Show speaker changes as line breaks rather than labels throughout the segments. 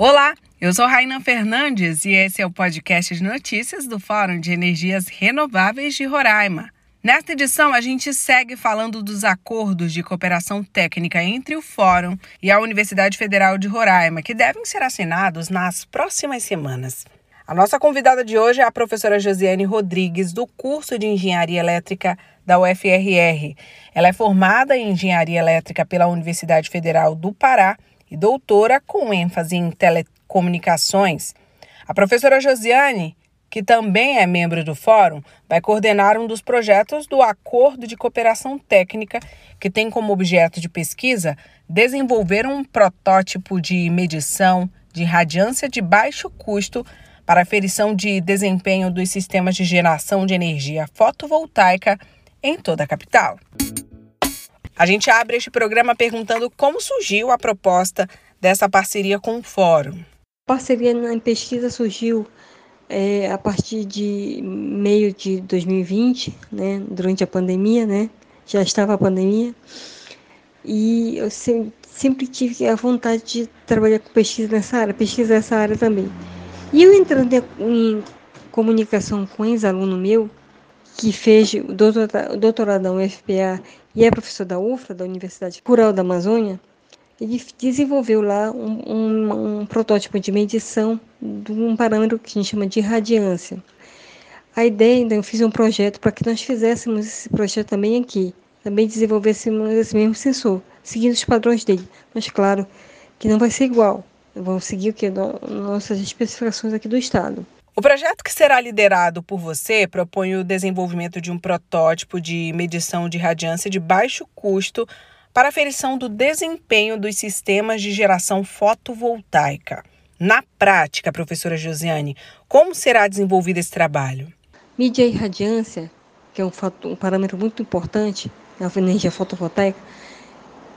Olá, eu sou Raina Fernandes e esse é o podcast de notícias do Fórum de Energias Renováveis de Roraima. Nesta edição, a gente segue falando dos acordos de cooperação técnica entre o Fórum e a Universidade Federal de Roraima, que devem ser assinados nas próximas semanas. A nossa convidada de hoje é a professora Josiane Rodrigues, do curso de Engenharia Elétrica da UFRR. Ela é formada em Engenharia Elétrica pela Universidade Federal do Pará e doutora com ênfase em telecomunicações. A professora Josiane, que também é membro do fórum, vai coordenar um dos projetos do Acordo de Cooperação Técnica, que tem como objeto de pesquisa desenvolver um protótipo de medição de radiância de baixo custo para aferição de desempenho dos sistemas de geração de energia fotovoltaica em toda a capital. A gente abre este programa perguntando como surgiu a proposta dessa parceria com o Fórum.
A parceria na pesquisa surgiu é, a partir de meio de 2020, né, durante a pandemia, né, já estava a pandemia, e eu sempre, sempre tive a vontade de trabalhar com pesquisa nessa área, pesquisa nessa área também. E eu entrando em comunicação com um ex-aluno meu, que fez o doutorado da UFPA e é professor da UFRA, da Universidade Rural da Amazônia, ele desenvolveu lá um, um, um, protótipo de medição de um parâmetro que a gente chama de radiância. A ideia, então, eu fiz um projeto para que nós fizéssemos esse projeto também aqui, também desenvolvêssemos esse mesmo sensor, seguindo os padrões dele. Mas, claro, que não vai ser igual. Vamos seguir o que? Nossas especificações aqui do Estado.
O projeto que será liderado por você propõe o desenvolvimento de um protótipo de medição de radiância de baixo custo para aferição do desempenho dos sistemas de geração fotovoltaica. Na prática, professora Josiane, como será desenvolvido esse trabalho?
Mídia e radiância, que é um, um parâmetro muito importante na energia fotovoltaica,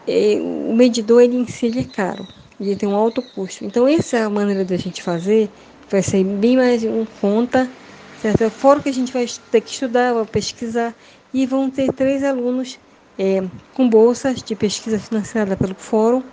é, o medidor ele em si é caro, ele tem um alto custo. Então, essa é a maneira da gente fazer vai ser bem mais um conta, certo? Fora que a gente vai ter que estudar, vai pesquisar, e vão ter três alunos é, com bolsas de pesquisa financiada pelo fórum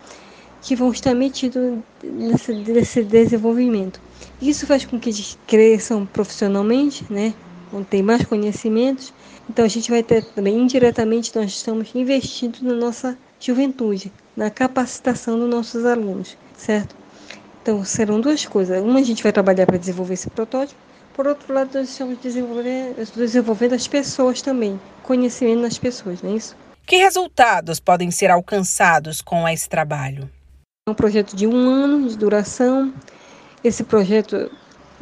que vão estar metidos nesse, nesse desenvolvimento. Isso faz com que eles cresçam profissionalmente, né? vão ter mais conhecimentos. Então a gente vai ter também indiretamente nós estamos investindo na nossa juventude, na capacitação dos nossos alunos, certo? Então, serão duas coisas. Uma, a gente vai trabalhar para desenvolver esse protótipo. Por outro lado, nós estamos desenvolvendo as pessoas também, conhecimento das pessoas, não é isso?
Que resultados podem ser alcançados com esse trabalho?
É um projeto de um ano de duração. Esse projeto,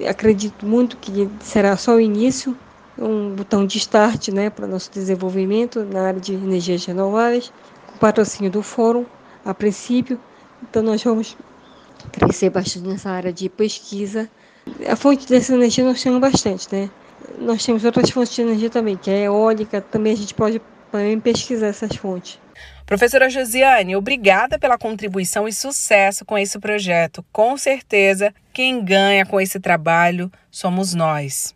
acredito muito que será só o início, um botão de start né, para nosso desenvolvimento na área de energias renováveis, com patrocínio do Fórum, a princípio. Então, nós vamos crescer bastante nessa área de pesquisa. A fonte dessa energia nós temos bastante, né? Nós temos outras fontes de energia também, que é eólica, também a gente pode também pesquisar essas fontes.
Professora Josiane, obrigada pela contribuição e sucesso com esse projeto. Com certeza, quem ganha com esse trabalho somos nós.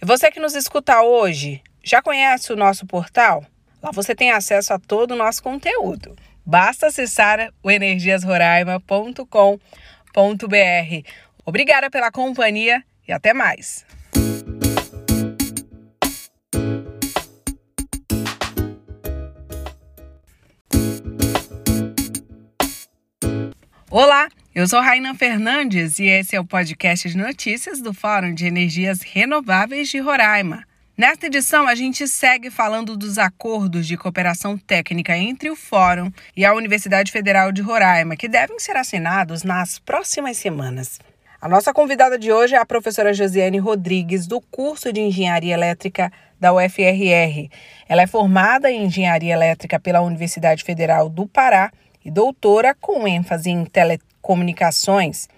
E você que nos escuta hoje, já conhece o nosso portal? Lá você tem acesso a todo o nosso conteúdo. Basta acessar o energiasroraima.com.br. Obrigada pela companhia e até mais. Olá, eu sou Raina Fernandes e esse é o podcast de notícias do Fórum de Energias Renováveis de Roraima. Nesta edição, a gente segue falando dos acordos de cooperação técnica entre o Fórum e a Universidade Federal de Roraima, que devem ser assinados nas próximas semanas. A nossa convidada de hoje é a professora Josiane Rodrigues, do curso de Engenharia Elétrica da UFRR. Ela é formada em Engenharia Elétrica pela Universidade Federal do Pará e doutora com ênfase em telecomunicações.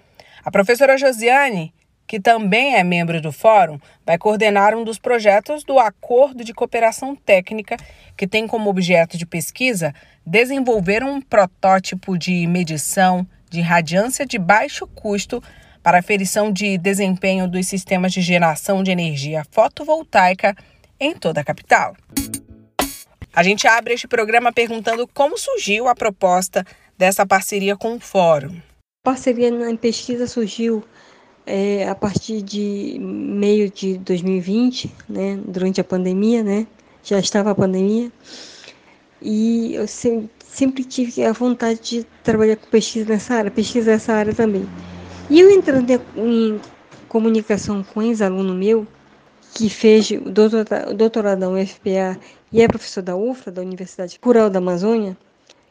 A professora Josiane que também é membro do Fórum, vai coordenar um dos projetos do Acordo de Cooperação Técnica, que tem como objeto de pesquisa desenvolver um protótipo de medição de radiância de baixo custo para aferição de desempenho dos sistemas de geração de energia fotovoltaica em toda a capital. A gente abre este programa perguntando como surgiu a proposta dessa parceria com o Fórum.
parceria na pesquisa surgiu é, a partir de meio de 2020, né, durante a pandemia, né, já estava a pandemia, e eu sempre, sempre tive a vontade de trabalhar com pesquisa nessa área, pesquisar essa área também. E eu entrando em comunicação com um ex-aluno meu, que fez o doutorado da UFPA e é professor da UFRA, da Universidade Rural da Amazônia,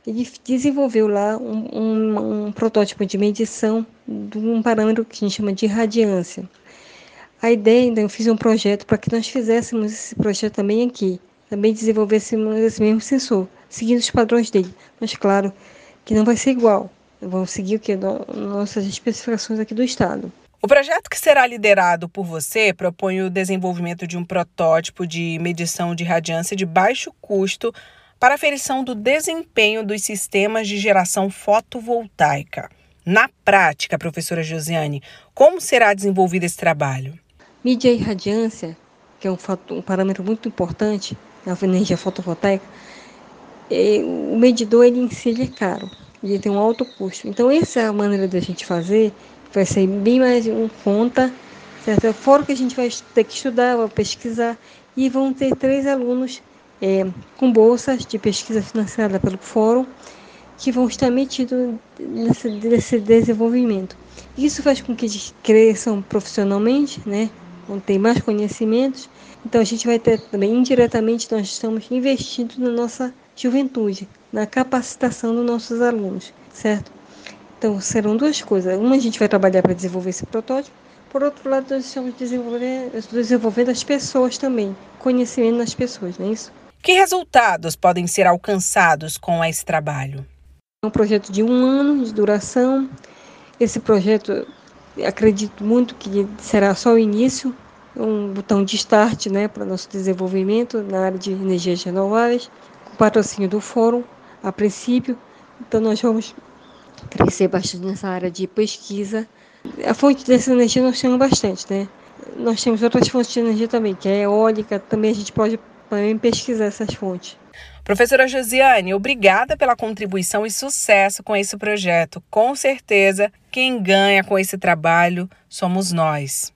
ele desenvolveu lá um, um, um, protótipo de medição de um parâmetro que a gente chama de radiância. A ideia, então, eu fiz um projeto para que nós fizéssemos esse projeto também aqui, também desenvolvêssemos esse mesmo sensor, seguindo os padrões dele. Mas, claro, que não vai ser igual, vamos seguir o que? Nossas especificações aqui do Estado.
O projeto que será liderado por você propõe o desenvolvimento de um protótipo de medição de radiância de baixo custo para aferição do desempenho dos sistemas de geração fotovoltaica. Na prática, professora Josiane, como será desenvolvido esse trabalho?
Mídia e radiância, que é um, um parâmetro muito importante na energia fotovoltaica, é, o medidor ele em si ele é caro, ele tem um alto custo. Então, essa é a maneira da gente fazer, vai ser bem mais em conta, certo? Fora que a gente vai ter que estudar, vai pesquisar, e vão ter três alunos é, com bolsas de pesquisa financiada pelo Fórum, que vão estar metidos nesse, nesse desenvolvimento. Isso faz com que eles cresçam profissionalmente, né? vão ter mais conhecimentos. Então a gente vai ter também indiretamente nós estamos investindo na nossa juventude, na capacitação dos nossos alunos, certo? Então serão duas coisas. Uma a gente vai trabalhar para desenvolver esse protótipo, por outro lado nós estamos desenvolvendo, desenvolvendo as pessoas também, conhecimento nas pessoas, não é isso?
Que resultados podem ser alcançados com esse trabalho?
É um projeto de um ano de duração. Esse projeto, acredito muito que será só o início, um botão de start né, para nosso desenvolvimento na área de energias renováveis, com patrocínio do Fórum, a princípio. Então, nós vamos crescer bastante nessa área de pesquisa. A fonte dessa energia nós temos bastante, né? Nós temos outras fontes de energia também, que é eólica, também a gente pode também pesquisar essas fontes.
Professora Josiane, obrigada pela contribuição e sucesso com esse projeto. Com certeza, quem ganha com esse trabalho somos nós.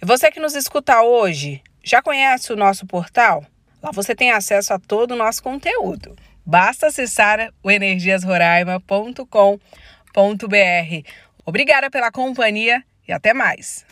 E você que nos escuta hoje, já conhece o nosso portal? Lá você tem acesso a todo o nosso conteúdo. Basta acessar o energiasroraima.com.br. Obrigada pela companhia e até mais.